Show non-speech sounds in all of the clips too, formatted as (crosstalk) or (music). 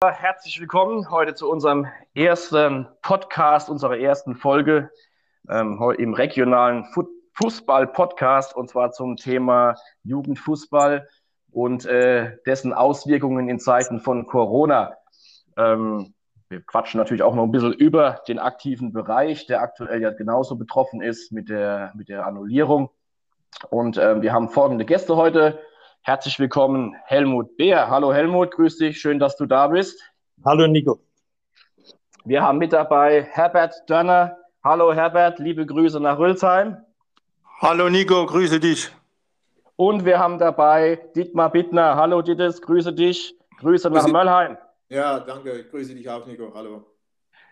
Herzlich willkommen heute zu unserem ersten Podcast, unserer ersten Folge ähm, im regionalen Fußball-Podcast und zwar zum Thema Jugendfußball und äh, dessen Auswirkungen in Zeiten von Corona. Ähm, wir quatschen natürlich auch noch ein bisschen über den aktiven Bereich, der aktuell ja genauso betroffen ist mit der, mit der Annullierung. Und äh, wir haben folgende Gäste heute. Herzlich willkommen, Helmut Beer. Hallo Helmut, grüß dich, schön, dass du da bist. Hallo Nico. Wir haben mit dabei Herbert Dörner. Hallo Herbert, liebe Grüße nach Rülsheim. Hallo Nico, grüße dich. Und wir haben dabei Dietmar Bittner. Hallo Dittes, grüße dich. Grüße nach Möllheim. Ja, danke. Grüße dich auch, Nico. Hallo.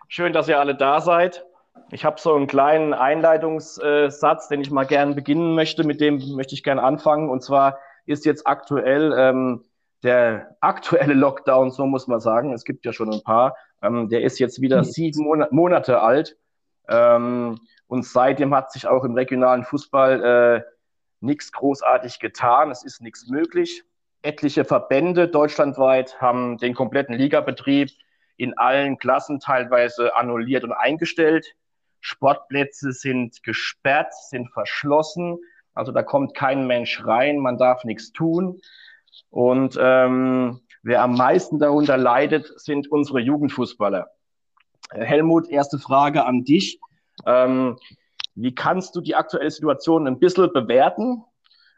Schön, dass ihr alle da seid. Ich habe so einen kleinen Einleitungssatz, den ich mal gerne beginnen möchte. Mit dem möchte ich gerne anfangen. Und zwar ist jetzt aktuell ähm, der aktuelle Lockdown, so muss man sagen. Es gibt ja schon ein paar. Ähm, der ist jetzt wieder sieben Mon Monate alt. Ähm, und seitdem hat sich auch im regionalen Fußball äh, nichts großartig getan. Es ist nichts möglich. Etliche Verbände deutschlandweit haben den kompletten Ligabetrieb in allen Klassen teilweise annulliert und eingestellt. Sportplätze sind gesperrt, sind verschlossen. Also da kommt kein Mensch rein, man darf nichts tun. Und ähm, wer am meisten darunter leidet, sind unsere Jugendfußballer. Helmut, erste Frage an dich. Ähm, wie kannst du die aktuelle Situation ein bisschen bewerten?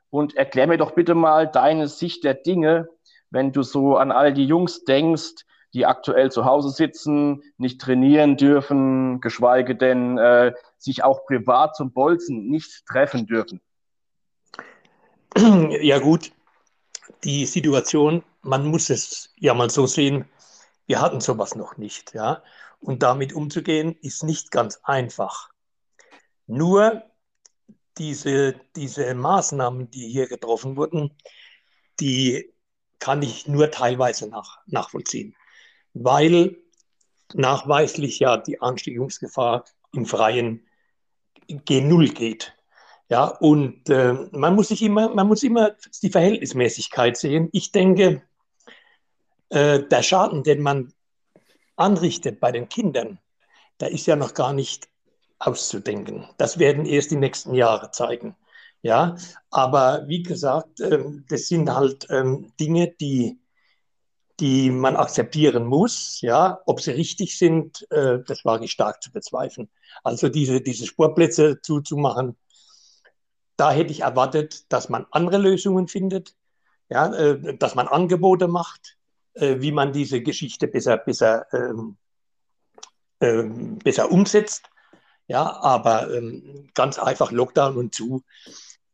Und erklär mir doch bitte mal deine Sicht der Dinge, wenn du so an all die Jungs denkst, die aktuell zu Hause sitzen, nicht trainieren dürfen, geschweige denn äh, sich auch privat zum Bolzen nicht treffen dürfen. (clears throat) Ja gut, die Situation, man muss es ja mal so sehen, wir hatten sowas noch nicht, ja. Und damit umzugehen, ist nicht ganz einfach. Nur diese, diese Maßnahmen, die hier getroffen wurden, die kann ich nur teilweise nach, nachvollziehen, weil nachweislich ja die Ansteckungsgefahr im Freien G0 geht. Ja, und äh, man muss sich immer, man muss immer die Verhältnismäßigkeit sehen. Ich denke, äh, der Schaden, den man anrichtet bei den Kindern, der ist ja noch gar nicht auszudenken. Das werden erst die nächsten Jahre zeigen. Ja, aber wie gesagt, ähm, das sind halt ähm, Dinge, die, die man akzeptieren muss. Ja, ob sie richtig sind, äh, das wage ich stark zu bezweifeln. Also diese, diese Sportplätze zuzumachen, da hätte ich erwartet, dass man andere Lösungen findet, ja, äh, dass man Angebote macht, äh, wie man diese Geschichte besser, besser, ähm, ähm, besser umsetzt. Ja, aber ähm, ganz einfach Lockdown und zu.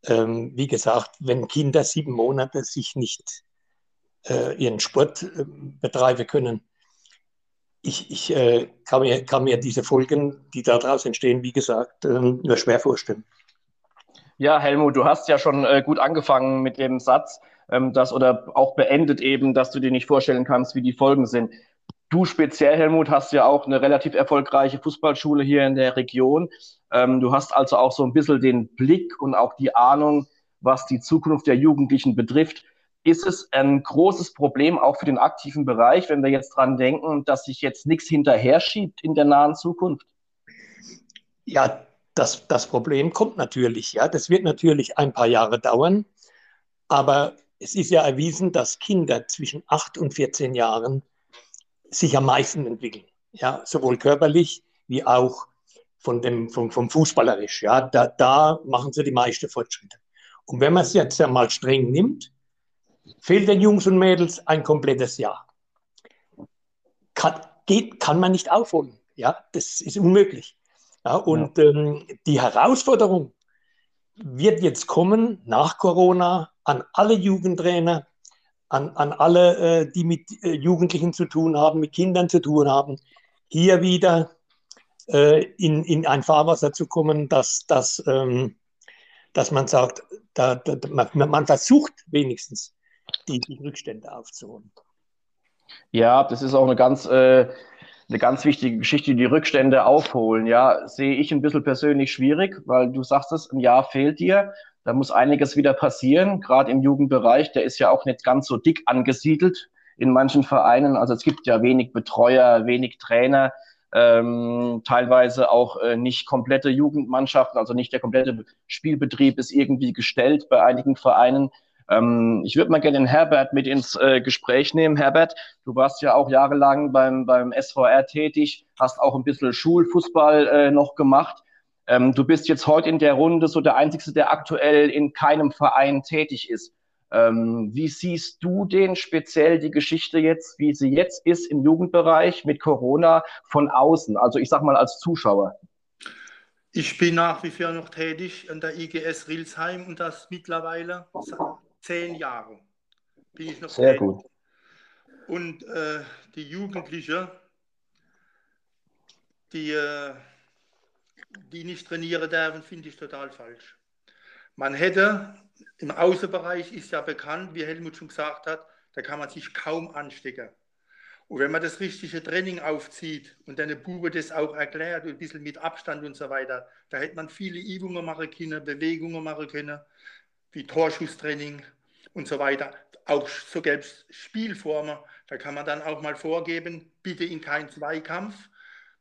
Ähm, wie gesagt, wenn Kinder sieben Monate sich nicht äh, ihren Sport äh, betreiben können, ich, ich äh, kann, mir, kann, mir, diese Folgen, die daraus entstehen, wie gesagt, ähm, nur schwer vorstellen. Ja, Helmut, du hast ja schon äh, gut angefangen mit dem Satz, ähm, dass oder auch beendet eben, dass du dir nicht vorstellen kannst, wie die Folgen sind. Du speziell, Helmut, hast ja auch eine relativ erfolgreiche Fußballschule hier in der Region. Ähm, du hast also auch so ein bisschen den Blick und auch die Ahnung, was die Zukunft der Jugendlichen betrifft. Ist es ein großes Problem auch für den aktiven Bereich, wenn wir jetzt dran denken, dass sich jetzt nichts hinterher schiebt in der nahen Zukunft? Ja, das, das Problem kommt natürlich, ja. Das wird natürlich ein paar Jahre dauern, aber es ist ja erwiesen, dass Kinder zwischen 8 und 14 Jahren sich am meisten entwickeln, ja, sowohl körperlich wie auch von dem, vom, vom Fußballerisch, ja. Da, da machen sie die meisten Fortschritte. Und wenn man es jetzt einmal streng nimmt, fehlt den Jungs und Mädels ein komplettes Jahr. Kann, geht, kann man nicht aufholen. Ja, das ist unmöglich. Ja, und ja. Ähm, die Herausforderung wird jetzt kommen nach Corona an alle Jugendtrainer, an, an alle, äh, die mit äh, Jugendlichen zu tun haben, mit Kindern zu tun haben, hier wieder äh, in, in ein Fahrwasser zu kommen, dass, dass, ähm, dass man sagt, da, da, man, man versucht wenigstens, die, die Rückstände aufzuholen. Ja, das ist auch eine ganz äh, eine ganz wichtige Geschichte, die Rückstände aufholen. Ja, sehe ich ein bisschen persönlich schwierig, weil du sagst es, ein Jahr fehlt dir. Da muss einiges wieder passieren, gerade im Jugendbereich. Der ist ja auch nicht ganz so dick angesiedelt in manchen Vereinen. Also es gibt ja wenig Betreuer, wenig Trainer, ähm, teilweise auch äh, nicht komplette Jugendmannschaften, also nicht der komplette Spielbetrieb ist irgendwie gestellt bei einigen Vereinen. Ähm, ich würde mal gerne den Herbert mit ins äh, Gespräch nehmen. Herbert, du warst ja auch jahrelang beim, beim SVR tätig, hast auch ein bisschen Schulfußball äh, noch gemacht. Ähm, du bist jetzt heute in der Runde so der Einzige, der aktuell in keinem Verein tätig ist. Ähm, wie siehst du den speziell die Geschichte jetzt, wie sie jetzt ist im Jugendbereich mit Corona von außen? Also ich sag mal als Zuschauer. Ich bin nach wie vor noch tätig an der IGS Rilsheim und das mittlerweile zehn Jahre bin ich noch Sehr tätig. gut. Und äh, die Jugendlichen, die, äh, die nicht trainieren dürfen, finde ich total falsch. Man hätte, im Außenbereich ist ja bekannt, wie Helmut schon gesagt hat, da kann man sich kaum anstecken. Und wenn man das richtige Training aufzieht und deine Bube das auch erklärt, ein bisschen mit Abstand und so weiter, da hätte man viele Übungen machen können, Bewegungen machen können, wie Torschusstraining und so weiter. Auch so gäbe es Spielformen, da kann man dann auch mal vorgeben, bitte in keinen Zweikampf.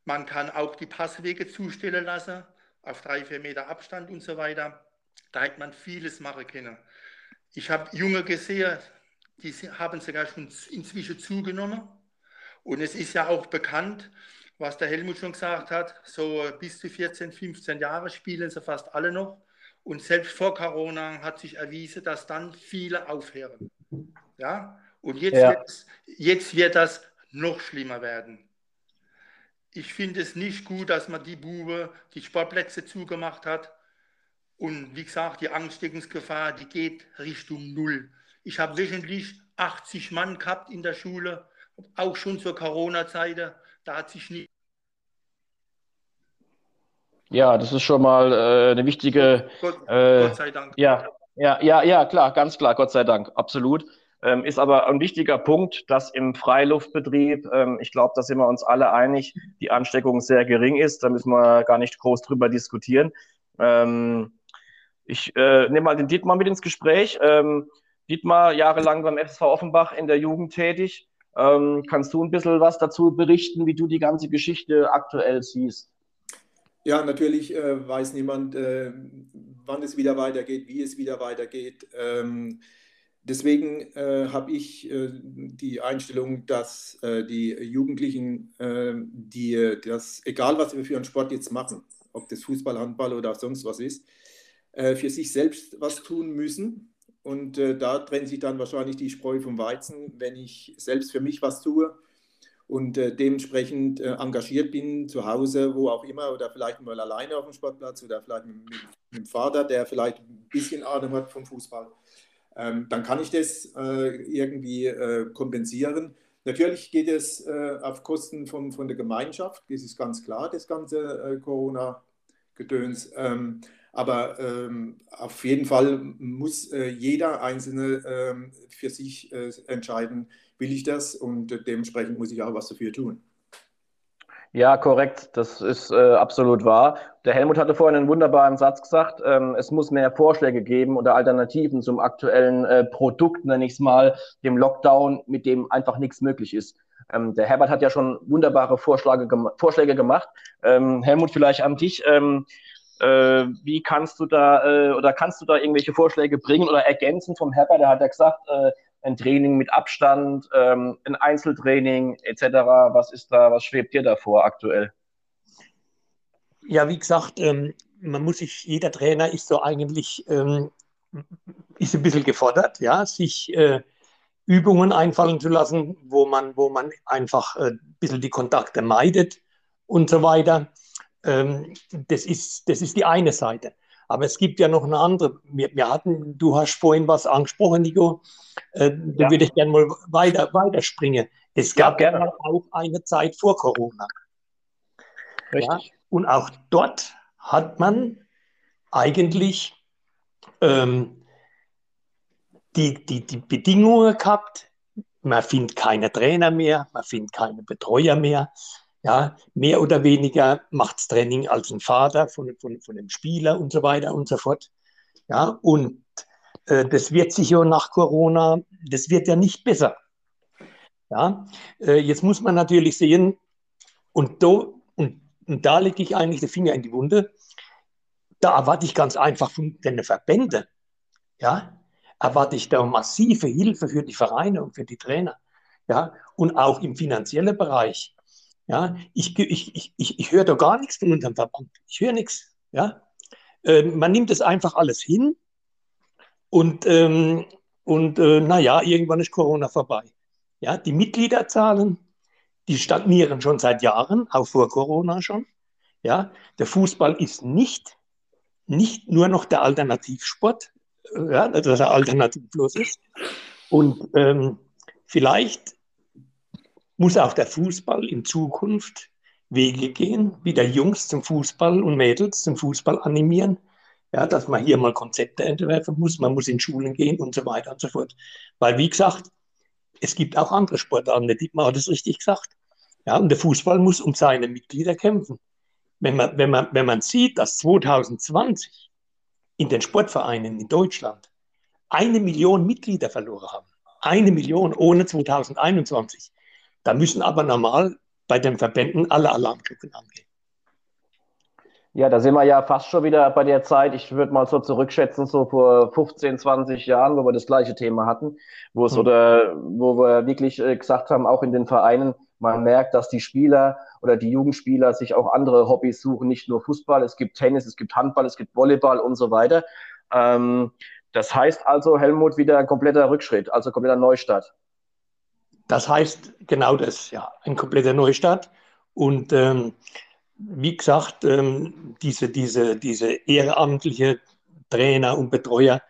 Man kann auch die Passwege zustellen lassen, auf drei, vier Meter Abstand und so weiter. Da hätte man vieles machen können. Ich habe Junge gesehen, die haben sogar schon inzwischen zugenommen. Und es ist ja auch bekannt, was der Helmut schon gesagt hat, so bis zu 14, 15 Jahre spielen sie fast alle noch. Und selbst vor Corona hat sich erwiesen, dass dann viele aufhören. Ja? Und jetzt, ja. Wird, jetzt wird das noch schlimmer werden. Ich finde es nicht gut, dass man die Bube die Sportplätze zugemacht hat. Und wie gesagt, die Ansteckungsgefahr, die geht Richtung Null. Ich habe wöchentlich 80 Mann gehabt in der Schule, auch schon zur Corona-Zeit. Da hat sich nicht ja, das ist schon mal äh, eine wichtige. Gott, äh, Gott sei Dank. Ja, ja, ja, ja, klar, ganz klar, Gott sei Dank, absolut. Ähm, ist aber ein wichtiger Punkt, dass im Freiluftbetrieb, ähm, ich glaube, da sind wir uns alle einig, die Ansteckung sehr gering ist. Da müssen wir gar nicht groß drüber diskutieren. Ähm, ich äh, nehme mal den Dietmar mit ins Gespräch. Ähm, Dietmar, jahrelang beim FSV Offenbach in der Jugend tätig. Ähm, kannst du ein bisschen was dazu berichten, wie du die ganze Geschichte aktuell siehst? Ja, natürlich äh, weiß niemand, äh, wann es wieder weitergeht, wie es wieder weitergeht. Ähm, deswegen äh, habe ich äh, die Einstellung, dass äh, die Jugendlichen, ähm, die das, egal was wir für einen Sport jetzt machen, ob das Fußball, Handball oder sonst was ist, äh, für sich selbst was tun müssen. Und da trennt sich dann wahrscheinlich die Spreu vom Weizen, wenn ich selbst für mich was tue und äh, dementsprechend äh, engagiert bin, zu Hause, wo auch immer, oder vielleicht mal alleine auf dem Sportplatz oder vielleicht mit, mit, dem Vater, der vielleicht ein bisschen Ahnung hat vom Fußball, ähm, dann kann ich das äh, irgendwie äh, kompensieren. Natürlich geht es äh, auf Kosten von, von der Gemeinschaft, das ist ganz klar, das ganze äh, Corona-Gedöns. Ähm, aber ähm, auf jeden Fall muss jeder Einzelne ähm, für sich entscheiden, will ich das und dementsprechend muss ich auch was dafür tun. Ja, korrekt. Das ist äh, absolut wahr. Der Helmut hatte vorhin einen wunderbaren Satz gesagt. Ähm, es muss mehr Vorschläge geben oder Alternativen zum aktuellen äh, Produkt, nenne ich es mal, dem Lockdown, mit dem einfach nichts möglich ist. Ähm, der Herbert hat ja schon wunderbare Vorschläge, gem Vorschläge gemacht. Ähm, Helmut, vielleicht an dich. Ähm, äh, wie kannst du da äh, oder kannst du da irgendwelche Vorschläge bringen oder ergänzen vom Herbert? Der hat ja gesagt, äh, ein Training mit Abstand, ähm, ein Einzeltraining etc. Was ist da, was schwebt dir davor aktuell? Ja, wie gesagt, ähm, man muss sich, jeder Trainer ist so eigentlich, ähm, ist ein bisschen gefordert, ja, sich äh, Übungen einfallen zu lassen, wo man, wo man einfach äh, ein bisschen die Kontakte meidet und so weiter. Ähm, das, ist, das ist die eine Seite. Aber es gibt ja noch eine andere. Wir, wir hatten, du hast vorhin was angesprochen, Nico. Äh, da ja. würde ich gerne mal weiter, weiterspringen. Es gab ja, gerne. auch eine Zeit vor Corona. Richtig. Ja? Und auch dort hat man eigentlich ähm, die, die, die Bedingungen gehabt, man findet keine Trainer mehr, man findet keine Betreuer mehr. Ja, mehr oder weniger macht das Training als ein Vater von, von, von dem Spieler und so weiter und so fort. Ja, und äh, das wird sich ja nach Corona, das wird ja nicht besser. Ja, äh, jetzt muss man natürlich sehen, und, do, und, und da lege ich eigentlich den Finger in die Wunde, da erwarte ich ganz einfach von den Verbänden, ja, erwarte ich da massive Hilfe für die Vereine und für die Trainer, ja, und auch im finanziellen Bereich. Ja, ich, ich, ich, ich, höre da gar nichts von unserem Verband. Ich höre nichts. Ja, äh, man nimmt es einfach alles hin und, ähm, und äh, naja, irgendwann ist Corona vorbei. Ja, die Mitgliederzahlen, die stagnieren schon seit Jahren, auch vor Corona schon. Ja, der Fußball ist nicht, nicht nur noch der Alternativsport, äh, ja, dass er alternativlos ist. Und ähm, vielleicht muss auch der Fußball in Zukunft Wege gehen, wieder Jungs zum Fußball und Mädels zum Fußball animieren. Ja, dass man hier mal Konzepte entwerfen muss, man muss in Schulen gehen und so weiter und so fort. Weil, wie gesagt, es gibt auch andere Sportarten, der Dietmar hat es richtig gesagt. Ja, und der Fußball muss um seine Mitglieder kämpfen. Wenn man, wenn man, wenn man sieht, dass 2020 in den Sportvereinen in Deutschland eine Million Mitglieder verloren haben, eine Million ohne 2021, da müssen aber normal bei den Verbänden alle Alarmglocken angehen. Ja, da sind wir ja fast schon wieder bei der Zeit, ich würde mal so zurückschätzen, so vor 15, 20 Jahren, wo wir das gleiche Thema hatten, wo es mhm. oder wo wir wirklich äh, gesagt haben, auch in den Vereinen, man merkt, dass die Spieler oder die Jugendspieler sich auch andere Hobbys suchen, nicht nur Fußball, es gibt Tennis, es gibt Handball, es gibt Volleyball und so weiter. Ähm, das heißt also, Helmut, wieder ein kompletter Rückschritt, also kompletter Neustart. Das heißt genau das, ja, ein kompletter Neustart. Und ähm, wie gesagt, ähm, diese, diese, diese ehrenamtliche Trainer und Betreuer,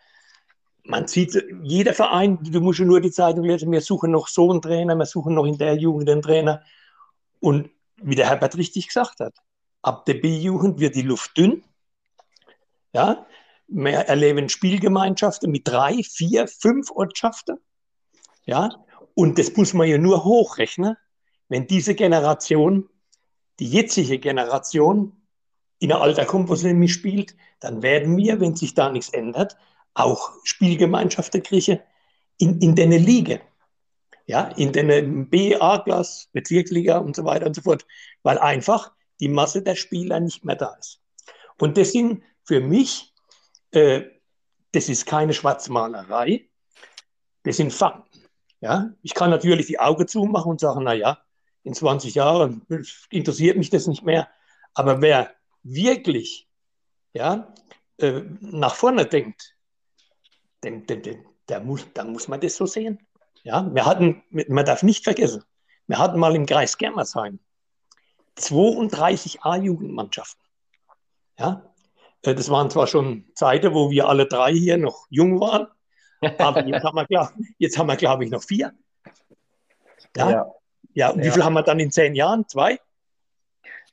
man sieht, jeder Verein, du musst nur die Zeitung lesen, wir suchen noch so einen Trainer, wir suchen noch in der Jugend einen Trainer. Und wie der Herbert richtig gesagt hat, ab der B-Jugend wird die Luft dünn. Ja, wir erleben Spielgemeinschaften mit drei, vier, fünf Ortschaften. Ja, und das muss man ja nur hochrechnen, wenn diese Generation die jetzige Generation in der Alter Komposition spielt, dann werden wir, wenn sich da nichts ändert, auch Spielgemeinschaften kriegen in, in den Liga. Ja, in den B, A-Klasse, Bezirksliga und so weiter und so fort, weil einfach die Masse der Spieler nicht mehr da ist. Und das sind für mich, äh, das ist keine Schwarzmalerei, das sind Fakten. Ja, ich kann natürlich die Augen zumachen und sagen, naja, in 20 Jahren interessiert mich das nicht mehr. Aber wer wirklich ja, äh, nach vorne denkt, den, den, den, der muss, dann muss man das so sehen. Ja, wir hatten, man darf nicht vergessen, wir hatten mal im Kreis Germersheim 32 A-Jugendmannschaften. Ja, äh, das waren zwar schon Zeiten, wo wir alle drei hier noch jung waren, aber jetzt haben wir, glaube glaub ich, noch vier. Ja, ja. Ja, und ja. wie viel haben wir dann in zehn Jahren? Zwei?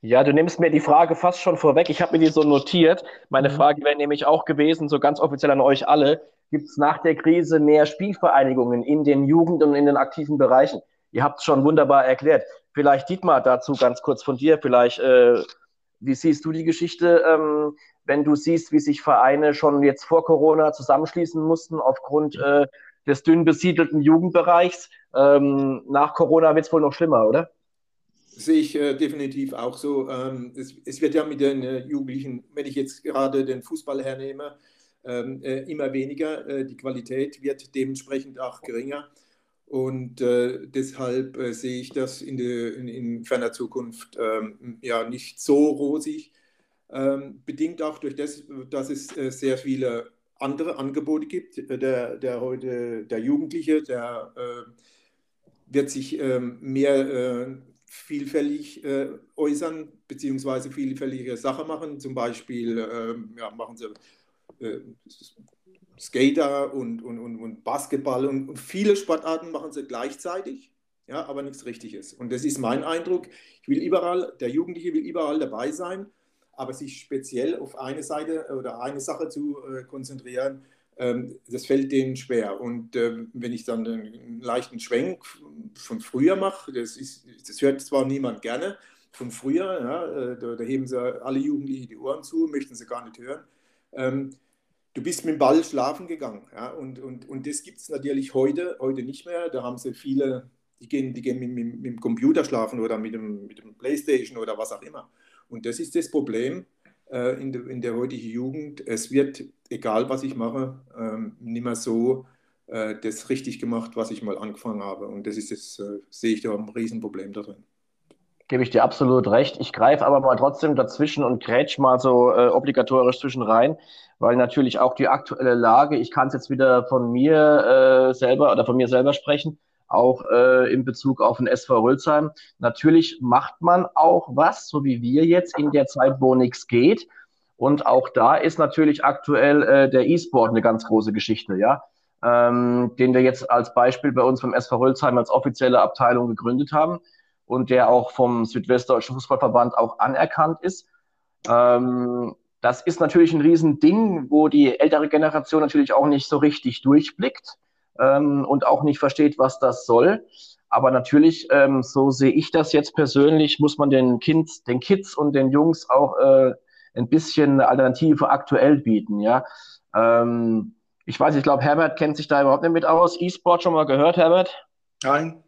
Ja, du nimmst mir die Frage fast schon vorweg. Ich habe mir die so notiert. Meine mhm. Frage wäre nämlich auch gewesen, so ganz offiziell an euch alle. Gibt es nach der Krise mehr Spielvereinigungen in den Jugend- und in den aktiven Bereichen? Ihr habt es schon wunderbar erklärt. Vielleicht Dietmar dazu ganz kurz von dir. Vielleicht, äh, wie siehst du die Geschichte, ähm, wenn du siehst, wie sich Vereine schon jetzt vor Corona zusammenschließen mussten aufgrund äh, des dünn besiedelten Jugendbereichs. Ähm, nach Corona wird es wohl noch schlimmer, oder? Sehe ich äh, definitiv auch so. Ähm, es, es, wird ja mit den äh, Jugendlichen, wenn ich jetzt gerade den Fußball hernehme, ähm, äh, immer weniger. Äh, die Qualität wird dementsprechend auch geringer. Und äh, deshalb äh, sehe ich das in, de, in, in ferner Zukunft ähm, ja nicht so rosig. Ähm, bedingt auch durch das, dass es sehr viele andere Angebote gibt. Der, der heute, der Jugendliche, der äh, wird sich ähm, mehr äh, vielfältig äh, äußern, beziehungsweise vielfältige Sachen machen. Zum Beispiel ähm, ja, machen sie äh, Skater und, und, und, und Basketball und, und, viele Sportarten machen sie gleichzeitig, ja, aber nichts Richtiges. Und das ist mein Eindruck. Ich will überall, der Jugendliche will überall dabei sein aber sich speziell auf eine Seite oder eine Sache zu äh, konzentrieren, ähm, das fällt denen schwer. Und ähm, wenn ich dann einen leichten Schwenk von früher mache, das, das hört zwar niemand gerne, von früher, ja, äh, da, da, heben sie alle Jugendlichen die Ohren zu, möchten sie gar nicht hören. Ähm, du bist mit dem Ball schlafen gegangen. Ja, und, und, und das gibt es natürlich heute, heute nicht mehr. Da haben sie viele Die gehen, die gehen mit, mit, mit dem Computer schlafen oder mit dem, mit dem Playstation oder was auch immer. Und das ist das Problem äh, in, de, in der heutigen Jugend. Es wird, egal was ich mache, ähm, nicht mehr so äh, das richtig gemacht, was ich mal angefangen habe. Und das ist das, äh, sehe ich da ein Riesenproblem da drin. Gebe ich dir absolut recht. Ich greife aber mal trotzdem dazwischen und grätsch mal so äh, obligatorisch zwischen rein, weil natürlich auch die aktuelle Lage, ich kann es jetzt wieder von mir äh, selber oder von mir selber sprechen, auch äh, in Bezug auf den SV Rülsheim. Natürlich macht man auch was, so wie wir jetzt in der Zeit, wo nichts geht. Und auch da ist natürlich aktuell äh, der E-Sport eine ganz große Geschichte, ja, ähm, den wir jetzt als Beispiel bei uns vom SV Rülsheim als offizielle Abteilung gegründet haben und der auch vom Südwestdeutschen Fußballverband auch anerkannt ist. Ähm, das ist natürlich ein Riesending, wo die ältere Generation natürlich auch nicht so richtig durchblickt ähm, und auch nicht versteht, was das soll. Aber natürlich, ähm, so sehe ich das jetzt persönlich, muss man den, kind, den Kids und den Jungs auch äh, ein bisschen eine Alternative aktuell bieten. Ja, ähm, ich weiß, ich glaube, Herbert kennt sich da überhaupt nicht mit aus. E-Sport schon mal gehört, Herbert? Nein.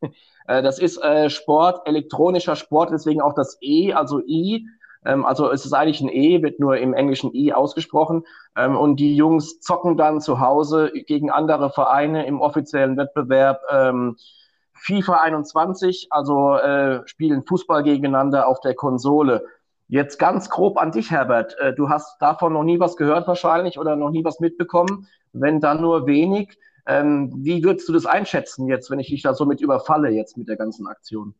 (laughs) Äh, das ist äh, Sport, elektronischer Sport, deswegen auch das E, also I. Ähm, also es ist eigentlich ein E, wird nur im Englischen I ausgesprochen. Ähm, und die Jungs zocken dann zu Hause gegen andere Vereine im offiziellen Wettbewerb. Ähm, FIFA 21, also äh, spielen Fußball gegeneinander auf der Konsole. Jetzt ganz grob an dich, Herbert. Äh, du hast davon noch nie was gehört wahrscheinlich oder noch nie was mitbekommen. Wenn dann nur wenig. Ähm, wie würdest du das einschätzen jetzt, wenn ich dich da so mit überfalle jetzt mit der ganzen Aktion?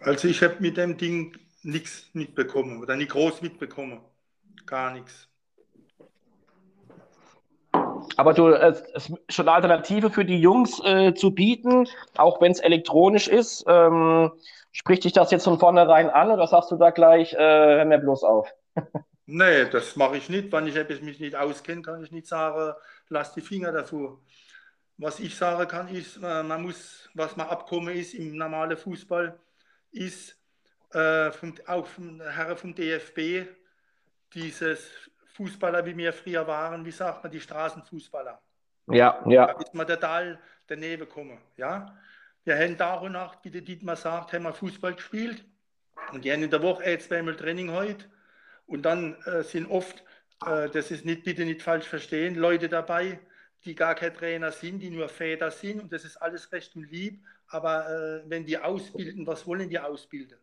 Also ich habe mit dem Ding nichts mitbekommen oder nicht groß mitbekommen. Gar nichts. Aber du, es ist schon eine Alternative für die Jungs äh, zu bieten, auch wenn es elektronisch ist. Ähm, spricht dich das jetzt von vornherein an oder sagst du da gleich, äh, hör mir bloß auf? nee, das mache ich nicht. Wenn ich mich nicht auskenne, kann ich nicht sagen, lass die Finger davor. Was ich sagen kann, ist, äh, man muss, was man abkommen ist im normalen Fußball, ist, äh, vom, auch vom Herren vom DFB, dieses Fußballer, wie wir früher waren, wie sagt man, die Straßenfußballer. Ja, ja. Da ist man total daneben gekommen. Ja? Wir haben Tag und Nacht, wie der Dietmar sagt, haben wir Fußball gespielt und die haben in der Woche äh, zweimal Training heute und dann äh, sind oft, äh, das ist nicht, bitte nicht falsch verstehen, Leute dabei, die gar kein Trainer sind, die nur Väter sind und das ist alles recht und lieb, aber äh, wenn die ausbilden, was wollen die ausbilden?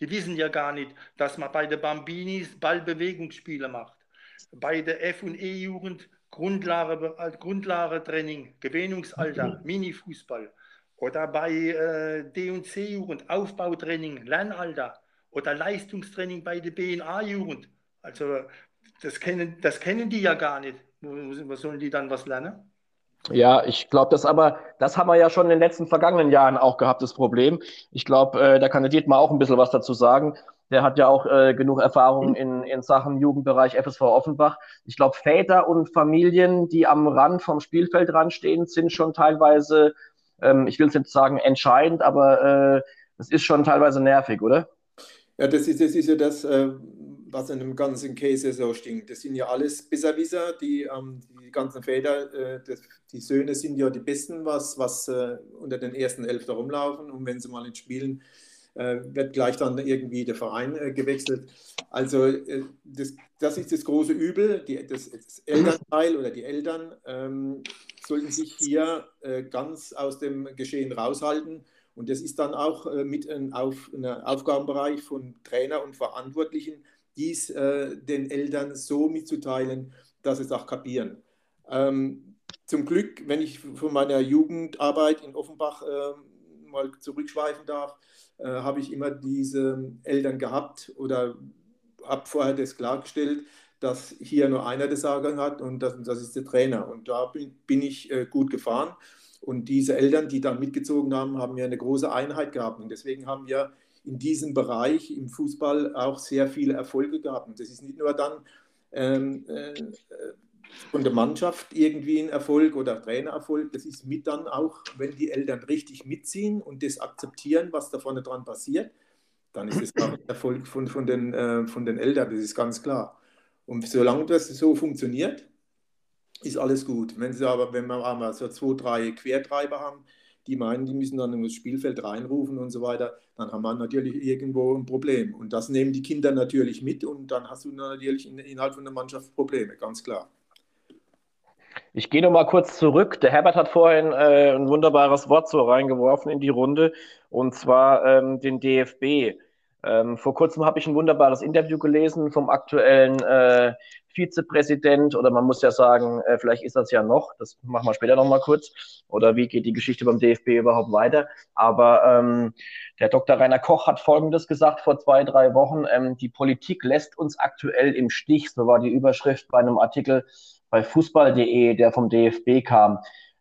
Die wissen ja gar nicht, dass man bei den Bambinis Ballbewegungsspiele macht. Bei der F- und E-Jugend Grundlage, äh, Grundlagetraining, Gewöhnungsalter, mhm. Mini-Fußball. Oder bei äh, D- und C-Jugend Aufbautraining, Lernalter. Oder Leistungstraining bei der BNA-Jugend. Also das kennen, das kennen die ja gar nicht. Wo sollen die dann was lernen? Ja, ich glaube, das aber, das haben wir ja schon in den letzten vergangenen Jahren auch gehabt, das Problem. Ich glaube, äh, da kann der Dietmar auch ein bisschen was dazu sagen. Der hat ja auch äh, genug Erfahrung in, in Sachen Jugendbereich FSV Offenbach. Ich glaube, Väter und Familien, die am Rand vom Spielfeld stehen, sind schon teilweise, ähm, ich will es jetzt sagen, entscheidend, aber äh, das ist schon teilweise nervig, oder? Ja, das ist, das ist ja das, äh, was in dem ganzen Case so stinkt. Das sind ja alles Besserwisser, die, ähm, die ganzen Väter, äh, das, die Söhne sind ja die Besten, was, was äh, unter den ersten elf da rumlaufen. Und wenn sie mal in Spielen äh, wird gleich dann irgendwie der Verein äh, gewechselt. Also äh, das, das, ist das große Übel. Die, das, das, Elternteil oder die Eltern ähm, sollten sich hier äh, ganz aus dem Geschehen raushalten. Und das ist dann auch mit ein, auf, ein Aufgabenbereich von Trainer und Verantwortlichen, dies äh, den Eltern so mitzuteilen, dass sie es auch kapieren. Ähm, zum Glück, wenn ich von meiner Jugendarbeit in Offenbach äh, mal zurückschweifen darf, äh, habe ich immer diese Eltern gehabt oder habe vorher das klargestellt, dass hier nur einer das Sagen hat und das, das ist der Trainer. Und da bin, bin ich äh, gut gefahren. Und diese Eltern, die da mitgezogen haben, haben ja eine große Einheit gehabt. Und deswegen haben wir in diesem Bereich im Fußball auch sehr viele Erfolge gehabt. Und das ist nicht nur dann ähm, äh, von der Mannschaft irgendwie ein Erfolg oder Trainererfolg, das ist mit dann auch, wenn die Eltern richtig mitziehen und das akzeptieren, was da vorne dran passiert, dann ist es auch ein Erfolg von, von, den, äh, von den Eltern, das ist ganz klar. Und solange das so funktioniert, ist alles gut. Wenn sie aber, wenn wir einmal so zwei, drei Quertreiber haben, die meinen, die müssen dann ins Spielfeld reinrufen und so weiter, dann haben wir natürlich irgendwo ein Problem. Und das nehmen die Kinder natürlich mit und dann hast du natürlich innerhalb von der Mannschaft Probleme, ganz klar. Ich gehe noch mal kurz zurück. Der Herbert hat vorhin äh, ein wunderbares Wort so reingeworfen in die Runde, und zwar ähm, den DFB. Ähm, vor kurzem habe ich ein wunderbares Interview gelesen vom aktuellen äh, Vizepräsident oder man muss ja sagen, äh, vielleicht ist das ja noch, das machen wir später nochmal kurz, oder wie geht die Geschichte beim DFB überhaupt weiter. Aber ähm, der Dr. Rainer Koch hat Folgendes gesagt vor zwei, drei Wochen, ähm, die Politik lässt uns aktuell im Stich, so war die Überschrift bei einem Artikel bei fußball.de, der vom DFB kam.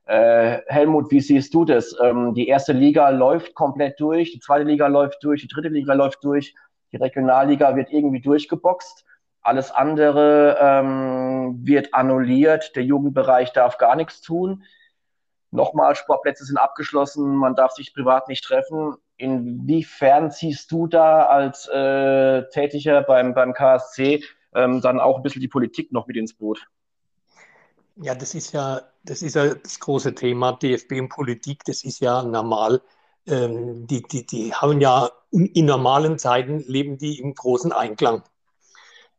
Äh, Helmut, wie siehst du das? Ähm, die erste Liga läuft komplett durch, die zweite Liga läuft durch, die dritte Liga läuft durch, die Regionalliga wird irgendwie durchgeboxt. Alles andere ähm, wird annulliert. Der Jugendbereich darf gar nichts tun. Nochmal, Sportplätze sind abgeschlossen, man darf sich privat nicht treffen. Inwiefern ziehst du da als äh, Tätiger beim, beim KSC ähm, dann auch ein bisschen die Politik noch mit ins Boot? Ja, das ist ja, das ist ja das große Thema DFB und Politik. Das ist ja normal. Ähm, die, die, die haben ja in normalen Zeiten leben die im großen Einklang.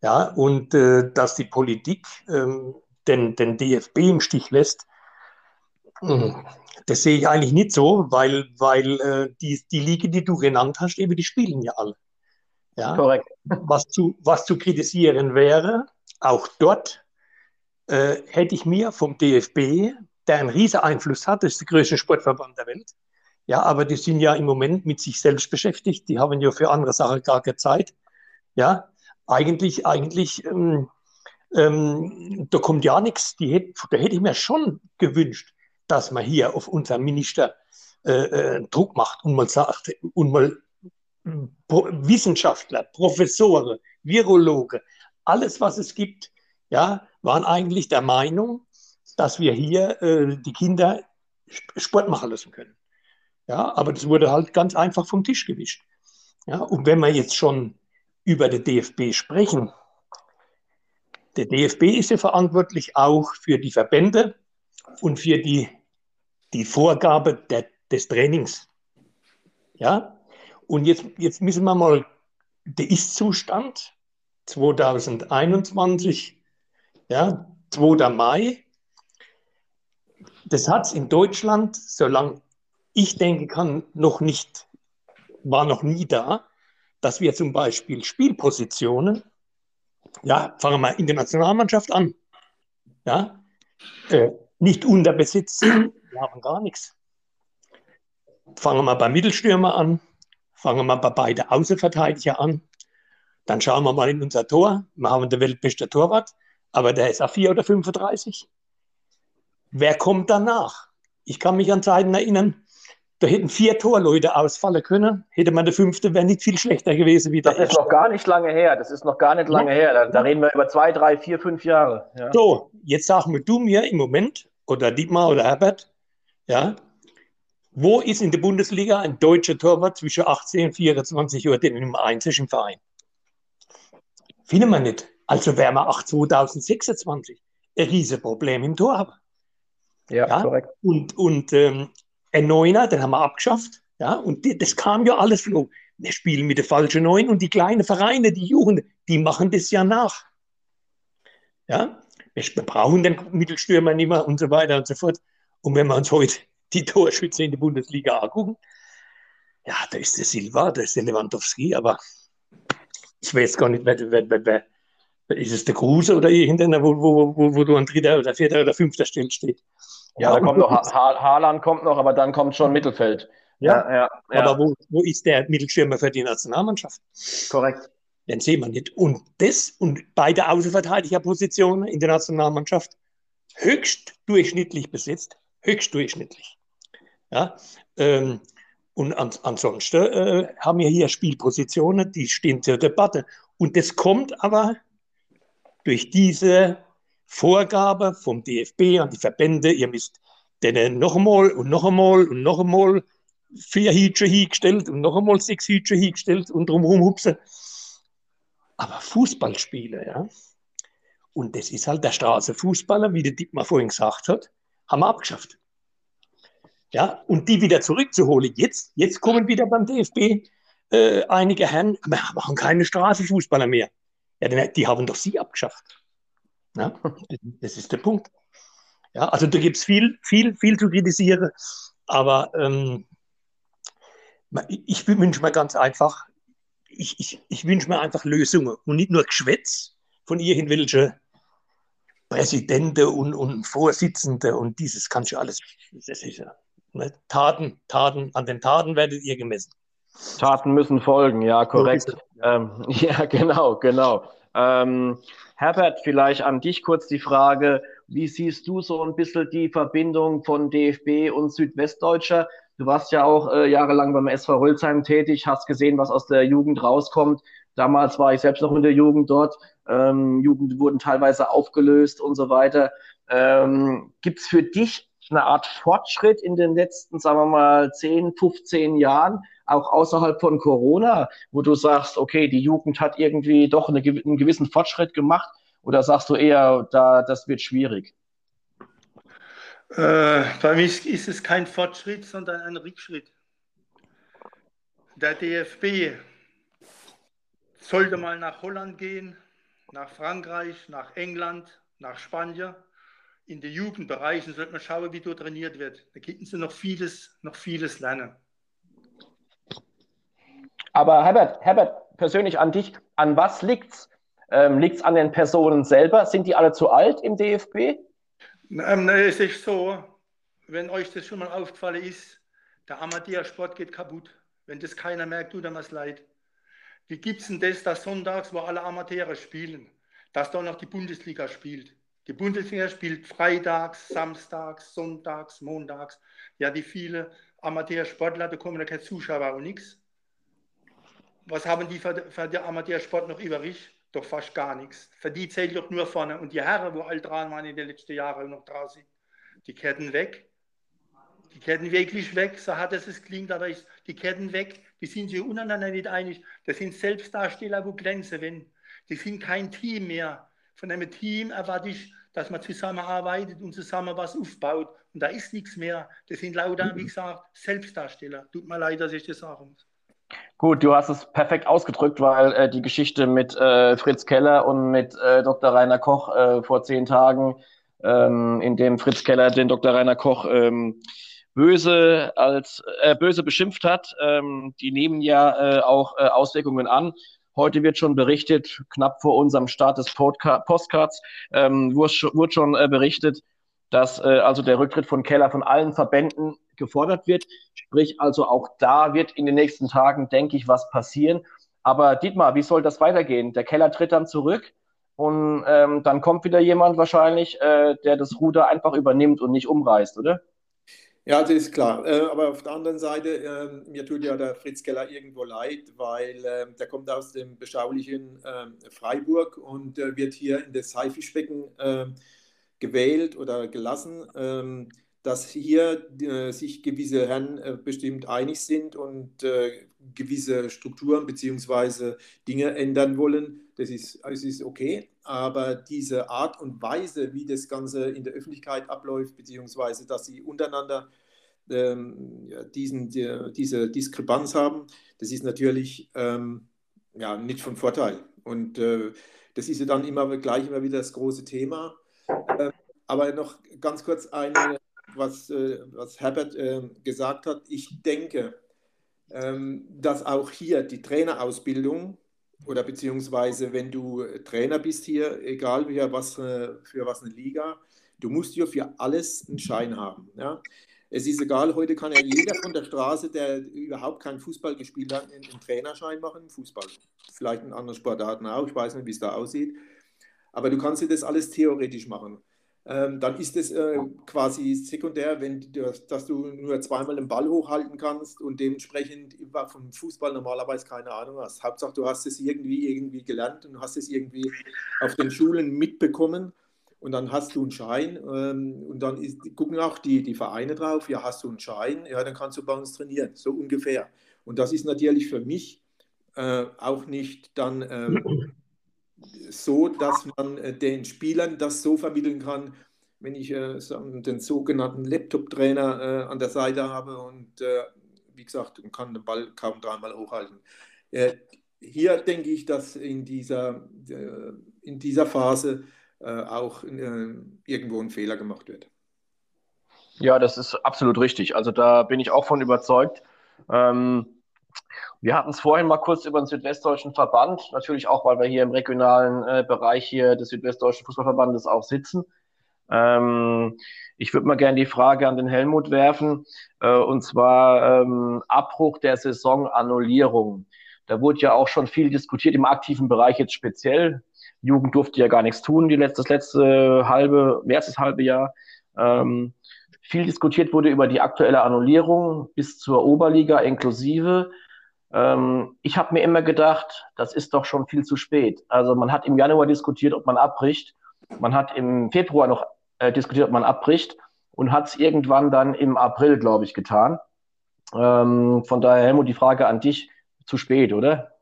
Ja, und äh, dass die Politik ähm, den, den DFB im Stich lässt, mh, das sehe ich eigentlich nicht so, weil, weil äh, die, die Liga, die du genannt hast, eben, die spielen ja alle. Ja? Korrekt. Was zu, was zu kritisieren wäre, auch dort äh, hätte ich mir vom DFB, der einen riesen Einfluss hat, das ist der größte Sportverband der Welt, ja, aber die sind ja im Moment mit sich selbst beschäftigt, die haben ja für andere Sachen gar keine Zeit, ja, eigentlich, eigentlich, ähm, ähm, da kommt ja nichts, die, da hätte ich mir schon gewünscht, dass man hier auf unseren Minister äh, äh, Druck macht und mal sagt, und mal Wissenschaftler, Professoren, Virologe, alles, was es gibt, ja, waren eigentlich der Meinung, dass wir hier äh, die Kinder Sport machen lassen können. Ja, aber das wurde halt ganz einfach vom Tisch gewischt. Ja, und wenn wir jetzt schon über den DFB sprechen, der DFB ist ja verantwortlich auch für die Verbände und für die, die Vorgabe der, des Trainings. Ja, und jetzt, jetzt müssen wir mal der Ist-Zustand 2021 ja, 2. Mai. Das hat es in Deutschland, solange ich denken kann, noch nicht, war noch nie da, dass wir zum Beispiel Spielpositionen, ja, fangen wir in der Nationalmannschaft an, ja, äh, nicht unterbesetzt sind, wir haben gar nichts. Fangen wir beim Mittelstürmer an, fangen wir bei beiden Außenverteidiger an, dann schauen wir mal in unser Tor, wir haben den weltbeste Torwart, aber der ist auch 4 oder 35. Wer kommt danach? Ich kann mich an Zeiten erinnern, da hätten vier Torleute ausfallen können. Hätte man der fünfte, wäre nicht viel schlechter gewesen wie der Das ist noch gar nicht lange her. Das ist noch gar nicht lange ja. her. Da, da, reden wir über zwei, drei, vier, fünf Jahre. Ja. So, jetzt sag mir du mir im Moment, oder Dietmar oder Herbert, ja, wo ist in der Bundesliga ein deutscher Torwart zwischen 18 und 24 Uhr, den im einzigen Verein? Finden wir nicht. Also werden wir auch 2026 ein Riesenproblem im Tor haben. Ja, ja? korrekt. Und, und ähm, ein Neuner, den haben wir abgeschafft. Ja, und das kam ja alles floh. Wir spielen mit der falschen Neun und die kleinen Vereine, die Jugend, die machen das ja nach. Ja, wir brauchen den Mittelstürmer nicht mehr und so weiter und so fort. Und wenn wir uns heute die Torschütze in der Bundesliga angucken, ja, da ist der Silva, da ist der Lewandowski, aber ich weiß gar nicht, wer, wer, wer, wer, ist es der Kruse oder irgendeiner, wo, wo, wo, wo du an dritter oder vierter oder fünfter Stelle steht. Ja, da kommt noch, ha Haaland kommt noch, aber dann kommt schon Mittelfeld. Ja, ja, ja aber Wo, wo ist der Mittelstürmer für die Nationalmannschaft? Korrekt. Den sehen wir nicht. Und das und beide Außenverteidigerpositionen in der Nationalmannschaft höchst durchschnittlich besetzt. Höchst durchschnittlich. Ja, ähm, und an, ansonsten äh, haben wir hier Spielpositionen, die stehen zur Debatte. Und das kommt aber durch diese Vorgabe vom DFB an die Verbände, ihr müsst denen noch einmal und noch einmal und noch einmal vier Hütchen hingestellt und noch einmal sechs Hütchen hingestellt und drumherum hupsen. Aber Fußballspiele, ja. Und das ist halt der Straßenfußballer, wie der Dietmar vorhin gesagt hat, haben wir abgeschafft. Ja, und die wieder zurückzuholen. Jetzt, jetzt kommen wieder beim DFB äh, einige Herren, wir machen keine Straßenfußballer mehr. Ja, die haben doch sie abgeschafft. Ja, (laughs) das ist der Punkt. Ja, also da gibt es viel, viel, viel zu kritisieren, aber ähm, ich wünsche mir ganz einfach, ich, ich, ich wünsche mir einfach Lösungen und nicht nur Geschwätz von irgendwelchen Präsidenten und, und Vorsitzende und dieses kannst du alles. Das ist ja, ne? Taten, Taten, an den Taten werdet ihr gemessen. Taten müssen folgen, ja, korrekt. Ähm, (laughs) ja, genau, genau. Ähm, Herbert, vielleicht an dich kurz die Frage, wie siehst du so ein bisschen die Verbindung von DFB und Südwestdeutscher? Du warst ja auch äh, jahrelang beim SV Rölsheim tätig, hast gesehen, was aus der Jugend rauskommt. Damals war ich selbst noch in der Jugend dort. Ähm, Jugend wurden teilweise aufgelöst und so weiter. Ähm, Gibt es für dich eine Art Fortschritt in den letzten, sagen wir mal, 10, 15 Jahren, auch außerhalb von Corona, wo du sagst, okay, die Jugend hat irgendwie doch eine, einen gewissen Fortschritt gemacht? Oder sagst du eher, da, das wird schwierig? Äh, bei mir ist es kein Fortschritt, sondern ein Rückschritt. Der DFB sollte mal nach Holland gehen, nach Frankreich, nach England, nach Spanien in den Jugendbereichen sollte man schauen, wie dort trainiert wird. Da könnten sie noch vieles, noch vieles lernen. Aber Herbert, Herbert, persönlich an dich, an was liegt es? Ähm, liegt es an den Personen selber? Sind die alle zu alt im DFB? Ähm, ne, es ist so, wenn euch das schon mal aufgefallen ist, der Amateursport geht kaputt. Wenn das keiner merkt, tut er mir leid. Wie gibt es denn das, dass sonntags, wo alle Amateure spielen, dass da noch die Bundesliga spielt? Die Bundesliga spielt freitags, samstags, sonntags, montags. Ja, die viele Amateursportler, da kommen ja keine Zuschauer und nichts. Was haben die für, für den Amateursport noch übrig? Doch fast gar nichts. Für die zählt doch nur vorne. Und die Herren, wo alt dran waren in den letzten Jahren noch draußen, die kehrten weg. Die kehrten wirklich weg, so hart es klingt, aber ich, die kehrten weg. Die sind sich untereinander nicht einig. Das sind Selbstdarsteller, wo Grenze wenn. Die sind kein Team mehr. Von einem Team erwarte ich, dass man zusammenarbeitet und zusammen was aufbaut. Und da ist nichts mehr. Das sind lauter, wie gesagt, Selbstdarsteller. Tut mir leid, dass ich das sagen muss. Gut, du hast es perfekt ausgedrückt, weil äh, die Geschichte mit äh, Fritz Keller und mit äh, Dr. Rainer Koch äh, vor zehn Tagen, ähm, in dem Fritz Keller den Dr. Rainer Koch ähm, böse als äh, böse beschimpft hat, ähm, die nehmen ja äh, auch Auswirkungen an. Heute wird schon berichtet, knapp vor unserem Start des Postcards, ähm, wurde schon äh, berichtet, dass äh, also der Rücktritt von Keller von allen Verbänden gefordert wird. Sprich, also auch da wird in den nächsten Tagen, denke ich, was passieren. Aber Dietmar, wie soll das weitergehen? Der Keller tritt dann zurück und ähm, dann kommt wieder jemand wahrscheinlich, äh, der das Ruder einfach übernimmt und nicht umreißt, oder? Ja, das ist klar. Äh, aber auf der anderen Seite, ähm, mir tut ja der Fritz Keller irgendwo leid, weil ähm, der kommt aus dem beschaulichen ähm, Freiburg und äh, wird hier in das Haifischbecken gewählt oder gelassen, dass hier äh, sich gewisse Herren bestimmt einig sind und gewisse Strukturen bzw. Dinge ändern wollen. Das ist, das ist okay aber diese Art und Weise, wie das Ganze in der Öffentlichkeit abläuft, beziehungsweise dass sie untereinander ähm, diesen, die, diese Diskrepanz haben, das ist natürlich ähm, ja, nicht von Vorteil. Und äh, das ist ja dann immer gleich immer wieder das große Thema. Äh, aber noch ganz kurz eine, was, äh, was Herbert ähm, gesagt hat. Ich denke, ähm, dass auch hier die Trainerausbildung oder beziehungsweise wenn du Trainer bist hier, egal für was, äh, für was eine Liga, du musst ja für alles einen Schein haben. Ja? Es ist egal, heute kann ja jeder von der Straße, der überhaupt keinen Fußball gespielt hat, einen Trainerschein machen, Fußball. Vielleicht in anderen Sportarten auch, ich weiß nicht, wie es da aussieht. Aber du kannst dir das alles theoretisch machen. Ähm, dann ist es äh, quasi sekundär, wenn dass du nur zweimal den Ball hochhalten kannst und dementsprechend vom Fußball normalerweise keine Ahnung hast. Hauptsache, du hast es irgendwie irgendwie gelernt und hast es irgendwie auf den Schulen mitbekommen und dann hast du einen Schein ähm, und dann ist, gucken auch die, die Vereine drauf, ja, hast du einen Schein, ja, dann kannst du bei uns trainieren, so ungefähr. Und das ist natürlich für mich äh, auch nicht dann ähm, so, dass man äh, den Spielern das so vermitteln kann, wenn ich äh, den sogenannten Laptop-Trainer äh, an der Seite habe und wie gesagt, kann den Ball kaum dreimal hochhalten. Hier denke ich, dass in dieser, in dieser Phase auch irgendwo ein Fehler gemacht wird. Ja, das ist absolut richtig. Also da bin ich auch von überzeugt. Ähm, wir hatten es vorhin mal kurz über den Südwestdeutschen Verband, natürlich auch, weil wir hier im regionalen äh, Bereich hier des Südwestdeutschen Fußballverbandes auch sitzen. Ähm, ich würde mal gerne die Frage an den Helmut werfen, äh, und zwar ähm, Abbruch der Saisonannullierung. Da wurde ja auch schon viel diskutiert im aktiven Bereich jetzt speziell. Jugend durfte ja gar nichts tun, die letzte, das letzte halbe, mehr als das halbe Jahr. Ähm, viel diskutiert wurde über die aktuelle Annullierung bis zur Oberliga inklusive. Ähm, ich habe mir immer gedacht, das ist doch schon viel zu spät. Also man hat im Januar diskutiert, ob man abbricht. Man hat im Februar noch äh, diskutiert, ob man abbricht und hat es irgendwann dann im April, glaube ich, getan. Ähm, von daher, Helmut, die Frage an dich, zu spät, oder?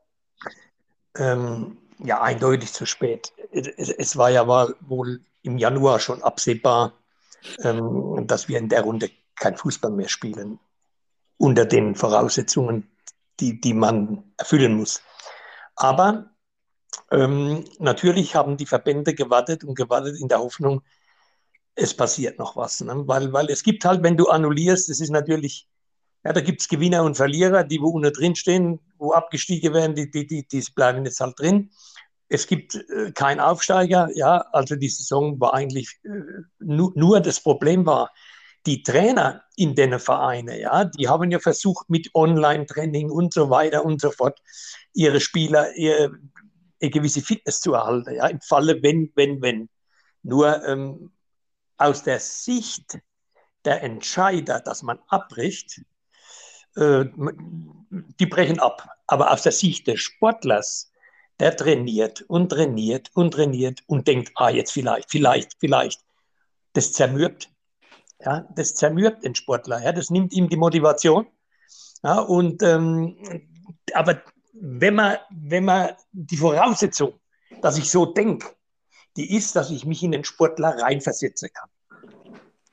Ähm, ja, eindeutig zu spät. Es, es, war ja wohl im Januar schon absehbar, ähm, dass wir in der Runde kein Fußball mehr spielen, unter den Voraussetzungen, die, die man erfüllen muss. Aber ähm, natürlich haben die Verbände gewartet und gewartet in der Hoffnung, es passiert noch was. Ne? Weil, weil es gibt halt, wenn du annullierst, das ist natürlich, ja, da gibt es Gewinner und Verlierer, die wo unten drin stehen, wo abgestiegen werden, die, die, die, die bleiben jetzt halt drin. Es gibt äh, keinen Aufsteiger, ja, also die Saison war eigentlich äh, nur, nur das Problem war, die Trainer in den Vereinen, ja, die haben ja versucht mit Online-Training und so weiter und so fort ihre Spieler ihre, eine gewisse Fitness zu erhalten, ja, im Falle wenn, wenn, wenn. Nur ähm, aus der Sicht der Entscheider, dass man abbricht, äh, die brechen ab. Aber aus der Sicht des Sportlers, der trainiert und trainiert und trainiert und denkt, ah, jetzt vielleicht, vielleicht, vielleicht, das zermürbt. Ja, das zermürbt den Sportler. Ja, das nimmt ihm die Motivation. Ja, und, ähm, aber wenn man, wenn man die Voraussetzung, dass ich so denke, die ist, dass ich mich in den Sportler reinversetzen kann.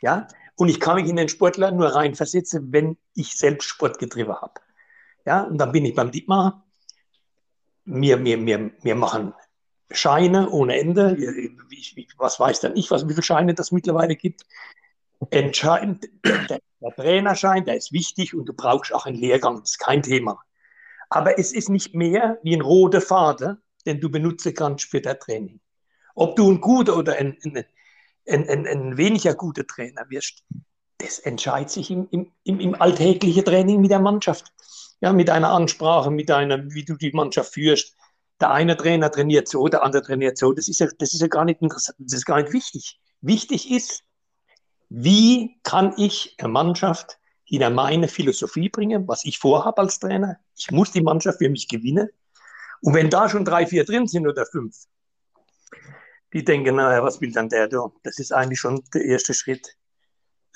Ja, und ich kann mich in den Sportler nur reinversetzen, wenn ich selbst Sport getrieben habe. Ja, und dann bin ich beim Dietmar. Wir, wir, wir, wir machen Scheine ohne Ende. Ich, was weiß dann ich, was, wie viele Scheine das mittlerweile gibt. Entscheidend, der, der Trainerschein, der ist wichtig und du brauchst auch einen Lehrgang, das ist kein Thema. Aber es ist nicht mehr wie ein roter Faden, den du benutzen kannst für das Training. Ob du ein guter oder ein, ein, ein, ein, weniger guter Trainer wirst, das entscheidet sich im, im, im, alltäglichen Training mit der Mannschaft. Ja, mit einer Ansprache, mit einer, wie du die Mannschaft führst. Der eine Trainer trainiert so, der andere trainiert so. Das ist ja, das ist ja gar nicht interessant, das ist gar nicht wichtig. Wichtig ist, wie kann ich eine Mannschaft in meine Philosophie bringen, was ich vorhabe als Trainer. Ich muss die Mannschaft für mich gewinnen. Und wenn da schon drei, vier drin sind oder fünf, die denken, naja, was will dann der da? Das ist eigentlich schon der erste Schritt,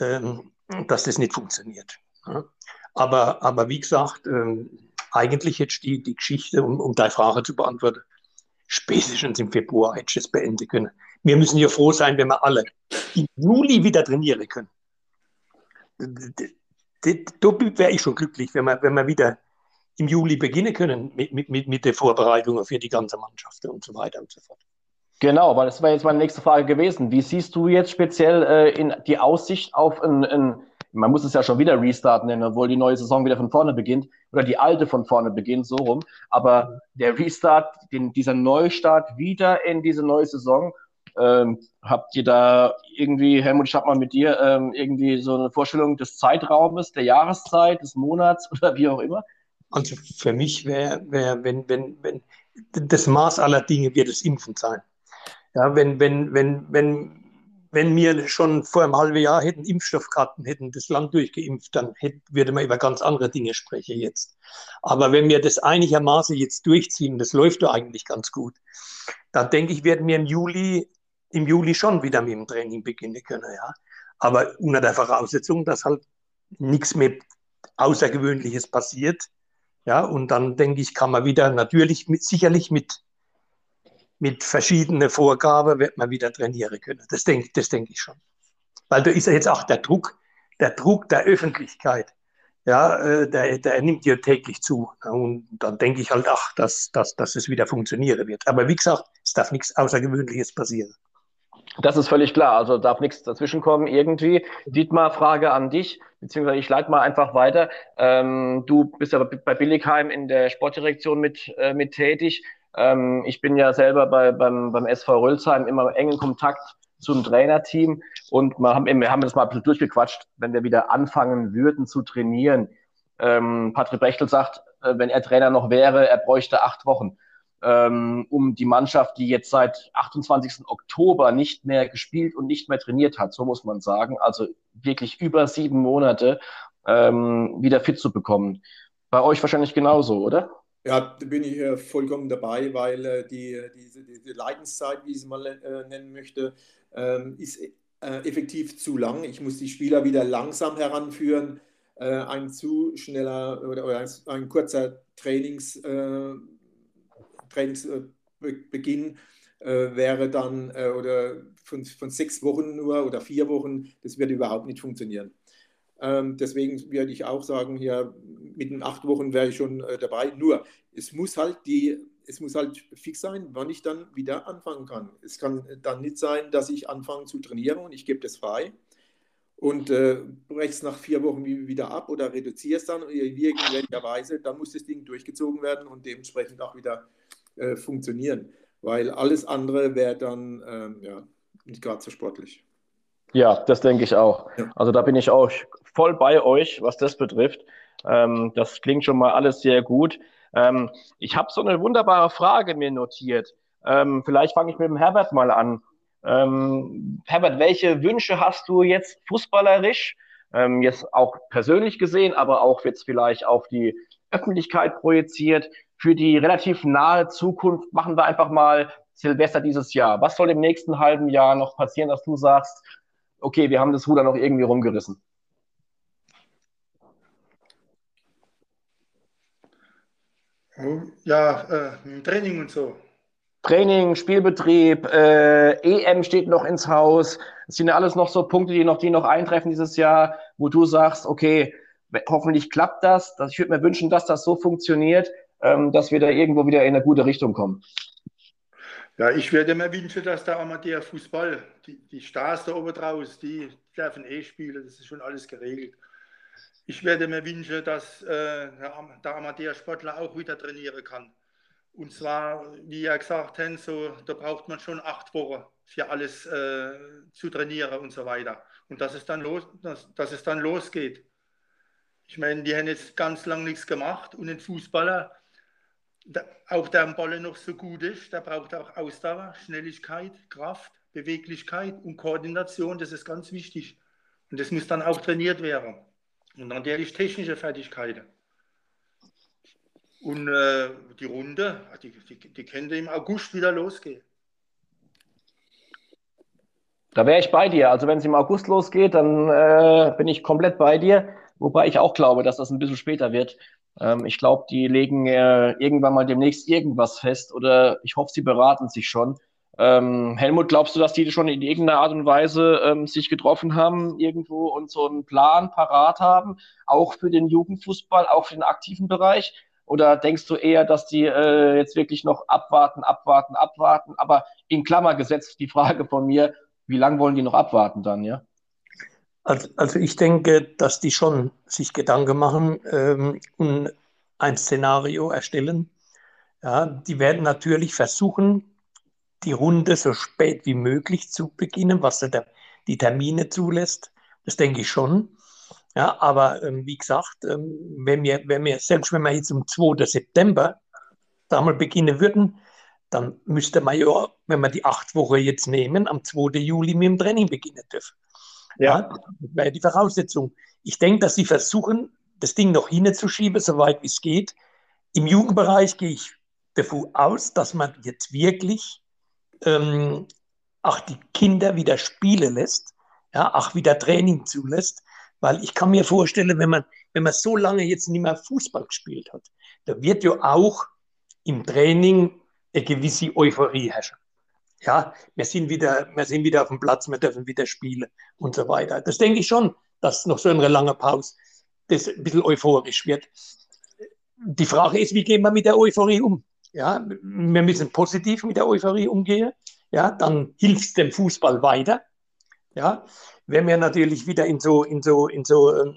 ähm, dass das nicht funktioniert. Ja? Aber, aber wie gesagt, ähm, eigentlich jetzt die, die Geschichte, um, um deine Frage zu beantworten, spätestens im Februar hätte ich es beenden können. Wir müssen ja froh sein, wenn wir alle im Juli wieder trainieren können. Da wäre ich schon glücklich, wenn wir, wenn wir wieder im Juli beginnen können mit, mit, mit der Vorbereitung für die ganze Mannschaft und so weiter und so fort. Genau, weil das wäre jetzt meine nächste Frage gewesen. Wie siehst du jetzt speziell äh, in die Aussicht auf ein, ein, man muss es ja schon wieder Restart nennen, obwohl die neue Saison wieder von vorne beginnt oder die alte von vorne beginnt, so rum. Aber der Restart, den, dieser Neustart wieder in diese neue Saison, ähm, habt ihr da irgendwie, Helmut, ich habe mal mit dir ähm, irgendwie so eine Vorstellung des Zeitraumes, der Jahreszeit, des Monats (laughs) oder wie auch immer? Also für mich wäre, wär, wenn, wenn, wenn das Maß aller Dinge wird es Impfen sein. Ja, wenn, wenn, wenn, wenn, wenn wir schon vor einem halben Jahr hätten Impfstoffkarten, hätten das Land durchgeimpft, dann hätte, würde man über ganz andere Dinge sprechen jetzt. Aber wenn wir das einigermaßen jetzt durchziehen, das läuft doch eigentlich ganz gut, dann denke ich, werden wir im Juli, im Juli schon wieder mit dem Training beginnen können. Ja. Aber unter der Voraussetzung, dass halt nichts mehr Außergewöhnliches passiert. Ja, und dann denke ich, kann man wieder natürlich mit, sicherlich mit mit verschiedenen Vorgaben wird man wieder trainieren können. Das denke das denk ich schon. weil da ist ja jetzt auch der Druck, der Druck der Öffentlichkeit. Ja, äh, der, der nimmt ja täglich zu. Und dann denke ich halt, ach, dass, dass, dass es wieder funktionieren wird. Aber wie gesagt, es darf nichts Außergewöhnliches passieren. Das ist völlig klar. Also darf nichts dazwischenkommen irgendwie. Dietmar, Frage an dich, beziehungsweise ich leite mal einfach weiter. Ähm, du bist ja bei Billigheim in der Sportdirektion mit, äh, mit tätig. Ähm, ich bin ja selber bei, beim, beim SV Rölsheim immer engen Kontakt zum Trainerteam und wir haben, wir haben das mal ein bisschen durchgequatscht, wenn wir wieder anfangen würden zu trainieren. Ähm, Patrick Bechtel sagt, äh, wenn er Trainer noch wäre, er bräuchte acht Wochen, ähm, um die Mannschaft, die jetzt seit 28. Oktober nicht mehr gespielt und nicht mehr trainiert hat, so muss man sagen, also wirklich über sieben Monate ähm, wieder fit zu bekommen. Bei euch wahrscheinlich genauso, oder? Ja, da bin ich äh, vollkommen dabei, weil äh, die, diese, diese Leidenszeit, wie ich es mal äh, nennen möchte, ähm, ist äh, effektiv zu lang. Ich muss die Spieler wieder langsam heranführen. Äh, ein zu schneller oder, oder ein, ein, kurzer Trainings, äh, Trainingsbeginn wäre dann oder von, von sechs Wochen nur oder vier Wochen, das wird überhaupt nicht funktionieren. Ähm, deswegen würde ich auch sagen, hier mit den acht Wochen wäre ich schon äh, dabei. Nur, es muss halt die, es muss halt fix sein, wann ich dann wieder anfangen kann. Es kann dann nicht sein, dass ich anfange zu trainieren und ich gebe das frei und äh, breche es nach vier Wochen wieder ab oder reduziere es dann in irgendwelcher Weise, dann muss das Ding durchgezogen werden und dementsprechend auch wieder äh, funktionieren. Weil alles andere wäre dann ähm, ja, nicht gerade so sportlich. Ja, das denke ich auch. Also da bin ich auch voll bei euch, was das betrifft. Ähm, das klingt schon mal alles sehr gut. Ähm, ich habe so eine wunderbare Frage mir notiert. Ähm, vielleicht fange ich mit dem Herbert mal an. Ähm, Herbert, welche Wünsche hast du jetzt fußballerisch, ähm, jetzt auch persönlich gesehen, aber auch jetzt vielleicht auf die Öffentlichkeit projiziert, für die relativ nahe Zukunft? Machen wir einfach mal Silvester dieses Jahr. Was soll im nächsten halben Jahr noch passieren, dass du sagst, okay, wir haben das Ruder noch irgendwie rumgerissen? Ja, äh, Training und so. Training, Spielbetrieb, äh, EM steht noch ins Haus. Das sind ja alles noch so Punkte, die noch, die noch eintreffen dieses Jahr, wo du sagst, okay, hoffentlich klappt das. Ich würde mir wünschen, dass das so funktioniert, ähm, dass wir da irgendwo wieder in eine gute Richtung kommen. Ja, ich würde mir wünschen, dass der Amateurfußball, die, die Stars da oben draus, die dürfen eh spielen, das ist schon alles geregelt. Ich werde mir wünschen, dass äh, der Amateursportler auch wieder trainieren kann. Und zwar, wie er gesagt hat, so, da braucht man schon acht Wochen für alles äh, zu trainieren und so weiter. Und dass es dann, los, dass, dass es dann losgeht. Ich meine, die haben jetzt ganz lange nichts gemacht und ein Fußballer, auch der am Ball noch so gut ist, der braucht auch Ausdauer, Schnelligkeit, Kraft, Beweglichkeit und Koordination. Das ist ganz wichtig. Und das muss dann auch trainiert werden. Und natürlich technische Fertigkeiten. Und äh, die Runde, die, die, die könnte im August wieder losgehen. Da wäre ich bei dir. Also wenn es im August losgeht, dann äh, bin ich komplett bei dir. Wobei ich auch glaube, dass das ein bisschen später wird. Ähm, ich glaube, die legen äh, irgendwann mal demnächst irgendwas fest oder ich hoffe, sie beraten sich schon. Ähm, Helmut, glaubst du, dass die schon in irgendeiner Art und Weise ähm, sich getroffen haben irgendwo und so einen Plan parat haben, auch für den Jugendfußball, auch für den aktiven Bereich? Oder denkst du eher, dass die äh, jetzt wirklich noch abwarten, abwarten, abwarten? Aber in Klammer gesetzt die Frage von mir, wie lange wollen die noch abwarten dann, ja? Also, also ich denke, dass die schon sich Gedanken machen ähm, und ein Szenario erstellen. Ja, die werden natürlich versuchen, die Runde so spät wie möglich zu beginnen, was der, die Termine zulässt. Das denke ich schon. Ja, aber ähm, wie gesagt, ähm, wenn, wir, wenn wir, selbst wenn wir jetzt am 2. September da mal beginnen würden, dann müsste man ja, wenn wir die acht Wochen jetzt nehmen, am 2. Juli mit dem Training beginnen dürfen. Ja. das wäre die Voraussetzung. Ich denke, dass sie versuchen, das Ding noch hinzuschieben, soweit es geht. Im Jugendbereich gehe ich davon aus, dass man jetzt wirklich ähm, auch die Kinder wieder spielen lässt, ja, auch wieder Training zulässt, weil ich kann mir vorstellen, wenn man, wenn man so lange jetzt nicht mehr Fußball gespielt hat, da wird ja auch im Training eine gewisse Euphorie herrschen. Ja, wir sind wieder, wir sind wieder auf dem Platz, wir dürfen wieder spielen und so weiter. Das denke ich schon, dass noch so eine lange Pause das ein bisschen euphorisch wird. Die Frage ist, wie gehen wir mit der Euphorie um? Ja, wir müssen positiv mit der Euphorie umgehen. Ja, dann hilft es dem Fußball weiter. Ja, wenn wir natürlich wieder in so, in so, in so, ähm,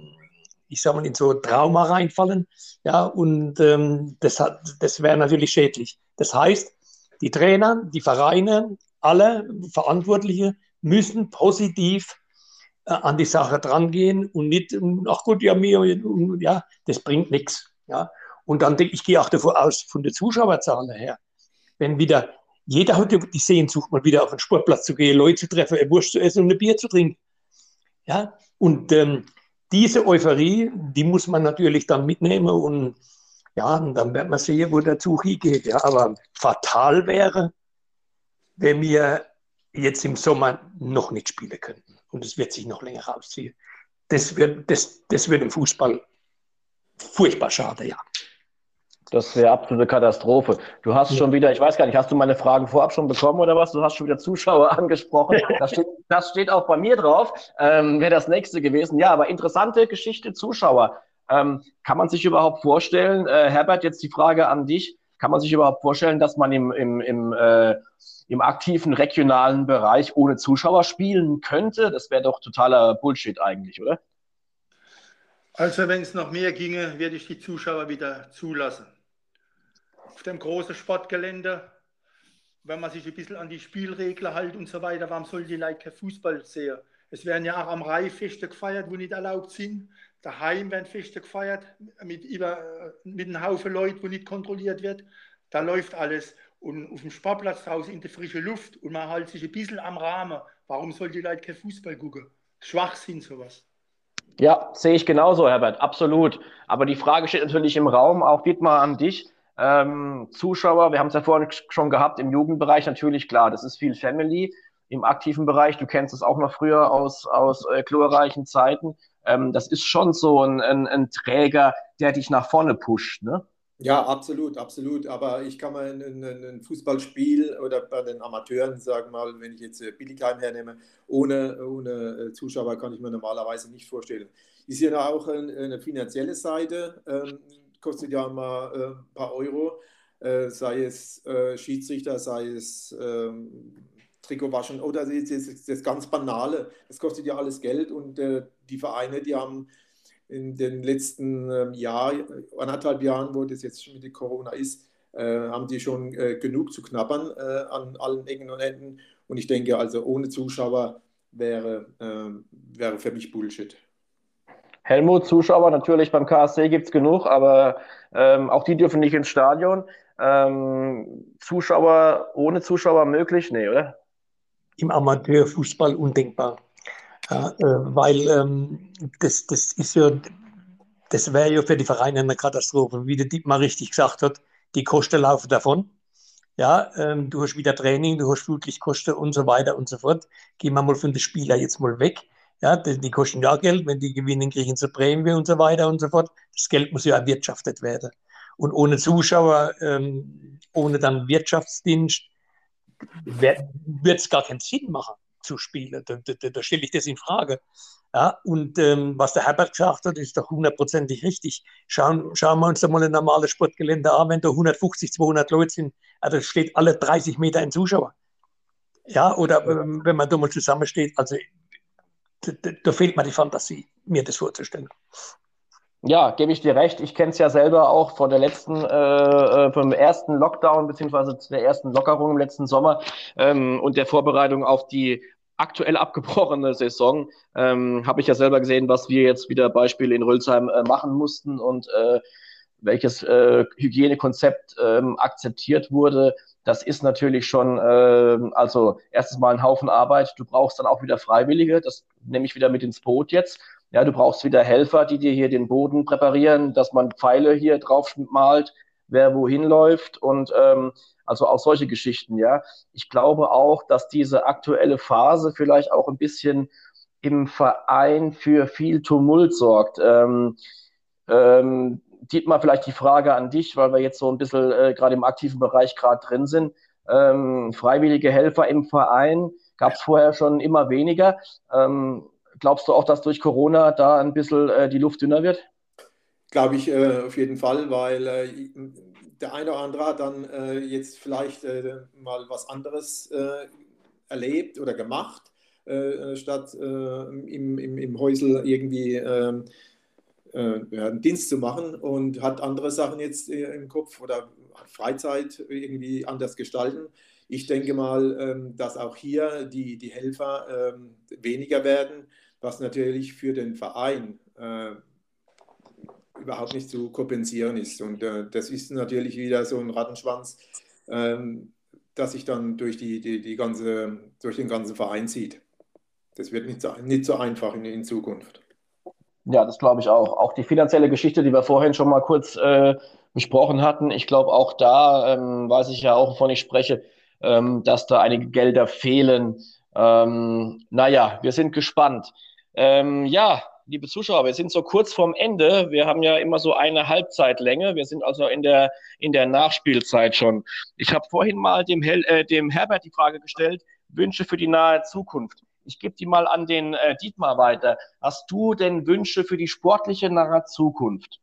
ich sag mal, in so Trauma reinfallen, ja, und ähm, das, das wäre natürlich schädlich. Das heißt, die Trainer, die Vereine, alle Verantwortliche müssen positiv äh, an die Sache drangehen und nicht, ach gut, ja, mir, ja, das bringt nichts. Ja. Und dann denke ich, gehe auch davon aus, von der Zuschauerzahl her, wenn wieder jeder hat die Sehnsucht, mal wieder auf den Sportplatz zu gehen, Leute zu treffen, eine Wurst zu essen und ein Bier zu trinken. Ja, und ähm, diese Euphorie, die muss man natürlich dann mitnehmen und ja, und dann wird man sehen, wo der Zug hingeht. Ja, aber fatal wäre, wenn wir jetzt im Sommer noch nicht spielen könnten und es wird sich noch länger rausziehen. Das wird, das, das wird im Fußball furchtbar schade, ja. Das wäre absolute Katastrophe. Du hast schon wieder, ich weiß gar nicht, hast du meine Fragen vorab schon bekommen oder was? Du hast schon wieder Zuschauer (laughs) angesprochen. Das steht, das steht auch bei mir drauf. Ähm, wäre das nächste gewesen. Ja, aber interessante Geschichte, Zuschauer. Ähm, kann man sich überhaupt vorstellen, äh, Herbert, jetzt die Frage an dich, kann man sich überhaupt vorstellen, dass man im, im, im, äh, im aktiven regionalen Bereich ohne Zuschauer spielen könnte? Das wäre doch totaler Bullshit eigentlich, oder? Also wenn es noch mehr ginge, würde ich die Zuschauer wieder zulassen auf dem großen Sportgelände, wenn man sich ein bisschen an die Spielregeln hält und so weiter, warum soll die Leute kein Fußball sehen? Es werden ja auch am Rai Feste gefeiert, wo nicht erlaubt sind. Daheim werden Feste gefeiert mit, über, mit einem Haufen Leuten, wo nicht kontrolliert wird. Da läuft alles. Und auf dem Sportplatz draußen in der frischen Luft und man hält sich ein bisschen am Rahmen. Warum soll die Leute kein Fußball gucken? Schwachsinn sowas. Ja, sehe ich genauso, Herbert, absolut. Aber die Frage steht natürlich im Raum, auch Dietmar an dich. Ähm, Zuschauer, wir haben es ja vorhin schon gehabt, im Jugendbereich natürlich, klar, das ist viel Family. Im aktiven Bereich, du kennst es auch noch früher aus, aus äh, glorreichen Zeiten, ähm, das ist schon so ein, ein, ein, Träger, der dich nach vorne pusht, ne? Ja, absolut, absolut. Aber ich kann mal ein, ein Fußballspiel oder bei den Amateuren, sagen mal, wenn ich jetzt äh, Billigheim hernehme, ohne, ohne äh, Zuschauer kann ich mir normalerweise nicht vorstellen. Ist ja auch eine finanzielle Seite. Ähm, kostet ja mal äh, ein paar Euro, äh, sei es äh, Schiedsrichter, sei es ähm, Trikot waschen oder das, das, das, ganz Banale. Das kostet ja alles Geld und äh, die Vereine, die haben in den letzten ähm, Jahr, anderthalb Jahren, wo das jetzt mit Corona ist, äh, haben die schon äh, genug zu knabbern an allen Ecken und Enden. Und ich denke, also ohne Zuschauer wäre, ähm, wäre für mich Bullshit. Helmut, Zuschauer natürlich beim KSC gibt es genug, aber ähm, auch die dürfen nicht ins Stadion. Ähm, Zuschauer ohne Zuschauer möglich? Nee, oder? Im Amateurfußball undenkbar. Ja, äh, weil ähm, das, das ist ja, das wäre ja für die Vereine eine Katastrophe, wie der Dietmar richtig gesagt hat, die Kosten laufen davon. Ja, ähm, du hast wieder Training, du hast Flutlichtkosten und so weiter und so fort. Gehen wir mal von den Spielern jetzt mal weg. Ja, die, die, kosten ja Geld, wenn die gewinnen, kriegen sie Prämie und so weiter und so fort. Das Geld muss ja erwirtschaftet werden. Und ohne Zuschauer, ähm, ohne dann Wirtschaftsdienst, wird es gar keinen Sinn machen zu spielen. Da, da, da stelle ich das in Frage. Ja, und ähm, was der Herbert gesagt hat, ist doch hundertprozentig richtig. Schauen, schauen wir uns da mal ein normales Sportgelände an, wenn da 150, 200 Leute sind, also steht alle 30 Meter ein Zuschauer. Ja, oder ähm, wenn man da mal zusammensteht, also da, da fehlt mir die Fantasie, mir das vorzustellen. Ja, gebe ich dir recht. Ich kenne es ja selber auch von der letzten, äh, äh, vom ersten Lockdown beziehungsweise der ersten Lockerung im letzten Sommer ähm, und der Vorbereitung auf die aktuell abgebrochene Saison. Ähm, Habe ich ja selber gesehen, was wir jetzt wieder Beispiel in Rülsheim äh, machen mussten und äh, welches äh, Hygienekonzept ähm, akzeptiert wurde das ist natürlich schon, äh, also erstens mal ein Haufen Arbeit. Du brauchst dann auch wieder Freiwillige, das nehme ich wieder mit ins Boot jetzt. Ja, du brauchst wieder Helfer, die dir hier den Boden präparieren, dass man Pfeile hier drauf malt, wer wohin läuft und ähm, also auch solche Geschichten, ja. Ich glaube auch, dass diese aktuelle Phase vielleicht auch ein bisschen im Verein für viel Tumult sorgt. Ähm, ähm, Dietmar, vielleicht die Frage an dich, weil wir jetzt so ein bisschen äh, gerade im aktiven Bereich gerade drin sind. ähm, freiwillige Helfer im Verein gab es vorher schon immer weniger. Ähm, glaubst du auch, dass durch Corona da ein bisschen äh, die Luft dünner wird? Glaube ich äh, auf jeden Fall, weil äh, der eine oder andere hat dann äh, jetzt vielleicht äh, mal was anderes äh, erlebt oder gemacht, statt im, im, im Häusel irgendwie ähm, einen Dienst zu machen und hat andere Sachen jetzt im Kopf oder Freizeit irgendwie anders gestalten. Ich denke mal, ähm, dass auch hier die, die Helfer ähm, weniger werden, was natürlich für den Verein äh, überhaupt nicht zu kompensieren ist. Und äh, das ist natürlich wieder so ein Rattenschwanz, ähm, das sich dann durch, die, die, die ganze, durch den ganzen Verein zieht. Das wird nicht so, nicht so einfach in, in Zukunft. Ja, das glaube ich auch. Auch die finanzielle Geschichte, die wir vorhin schon mal kurz äh, besprochen hatten, ich glaube auch da ähm, weiß ich ja auch, wovon ich spreche, ähm, dass da einige Gelder fehlen. Ähm, naja, wir sind gespannt. Ähm, ja, liebe Zuschauer, wir sind so kurz vorm Ende. Wir haben ja immer so eine Halbzeitlänge. Wir sind also in der, in der Nachspielzeit schon. Ich habe vorhin mal dem, Hel äh, dem Herbert die Frage gestellt, Wünsche für die nahe Zukunft. Ich gebe die mal an den äh, Dietmar weiter. Hast du denn Wünsche für die sportliche nahe Zukunft?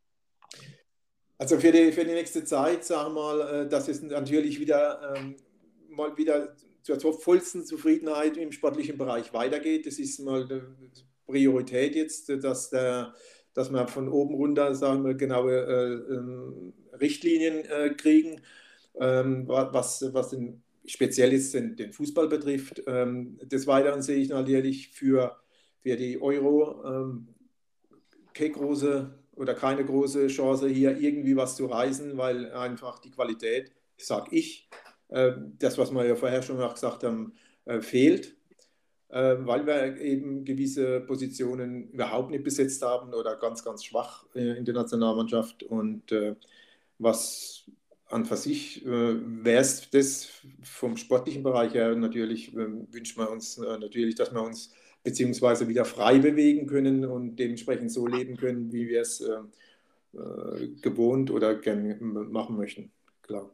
Also für die, für die nächste Zeit, sagen wir mal, äh, dass es natürlich wieder ähm, mal wieder zur vollsten Zufriedenheit im sportlichen Bereich weitergeht. Das ist mal die Priorität jetzt, dass, der, dass wir von oben runter sagen wir, genaue äh, ähm, Richtlinien äh, kriegen, ähm, was, was den, speziell jetzt den, den Fußball betrifft. Ähm, des Weiteren sehe ich natürlich für, für die Euro keine große oder keine große Chance, hier irgendwie was zu reißen, weil einfach die Qualität, sage ich, äh, das, was wir ja vorher schon gesagt haben, äh, fehlt, äh, weil wir eben gewisse Positionen überhaupt nicht besetzt haben oder ganz, ganz schwach in der Nationalmannschaft. Und was an für sich wäre es das vom sportlichen Bereich her natürlich, wünscht man uns natürlich, dass wir uns beziehungsweise wieder frei bewegen können und dementsprechend so leben können, wie wir es gewohnt oder gerne machen möchten. Klar.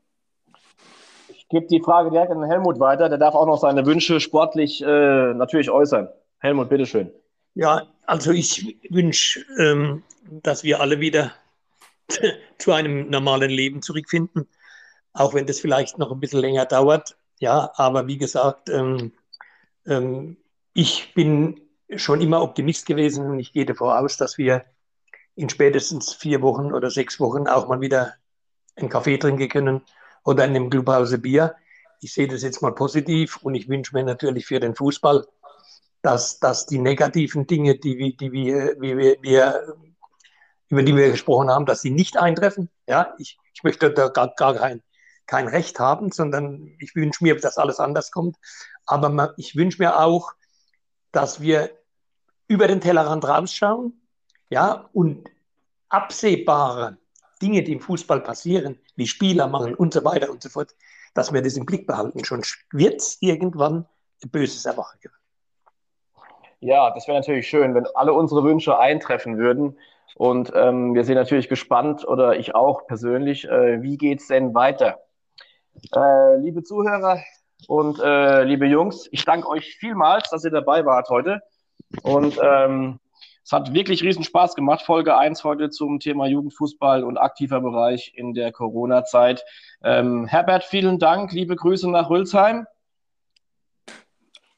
Gebe die Frage direkt an Helmut weiter. Der darf auch noch seine Wünsche sportlich äh, natürlich äußern. Helmut, bitteschön. Ja, also ich wünsche, ähm, dass wir alle wieder (laughs) zu einem normalen Leben zurückfinden, auch wenn das vielleicht noch ein bisschen länger dauert. Ja, aber wie gesagt, ähm, ähm, ich bin schon immer Optimist gewesen und ich gehe davon aus, dass wir in spätestens vier Wochen oder sechs Wochen auch mal wieder einen Kaffee trinken können oder in einem Clubhause Bier. Ich sehe das jetzt mal positiv und ich wünsche mir natürlich für den Fußball, dass, dass die negativen Dinge, die, die wir, wir, wir, über die wir gesprochen haben, dass sie nicht eintreffen. Ja, ich, ich möchte da gar, gar kein, kein Recht haben, sondern ich wünsche mir, dass alles anders kommt. Aber man, ich wünsche mir auch, dass wir über den Tellerrand rausschauen, ja, und absehbare Dinge, die im Fußball passieren, wie Spieler machen und so weiter und so fort, dass wir das im Blick behalten. Schon wird es irgendwann ein böses Erwachen. Ja, das wäre natürlich schön, wenn alle unsere Wünsche eintreffen würden. Und ähm, wir sind natürlich gespannt, oder ich auch persönlich, äh, wie geht es denn weiter? Äh, liebe Zuhörer und äh, liebe Jungs, ich danke euch vielmals, dass ihr dabei wart heute. Und ähm, es hat wirklich riesen Spaß gemacht. Folge 1 heute zum Thema Jugendfußball und aktiver Bereich in der Corona-Zeit. Ähm, Herbert, vielen Dank. Liebe Grüße nach Rülsheim.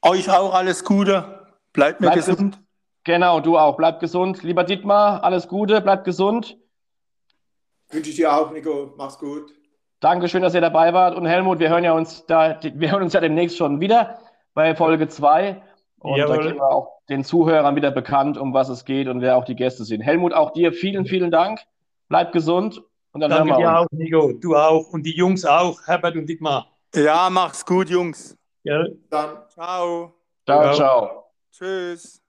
Euch auch alles Gute. Bleibt mir bleib gesund. gesund. Genau, du auch. Bleib gesund. Lieber Dietmar, alles Gute. Bleib gesund. Wünsche ich dir auch, Nico. Mach's gut. Dankeschön, dass ihr dabei wart. Und Helmut, wir hören ja uns da, wir hören uns ja demnächst schon wieder bei Folge 2. Und Jawohl. da geben wir auch den Zuhörern wieder bekannt, um was es geht und wer auch die Gäste sind. Helmut, auch dir vielen, vielen Dank. Bleib gesund. Und dann Danke dir auch, Nico. Du auch. Und die Jungs auch, Herbert und Dietmar. Ja, mach's gut, Jungs. Ja. Dann. Ciao. Ciao, ciao. Tschüss.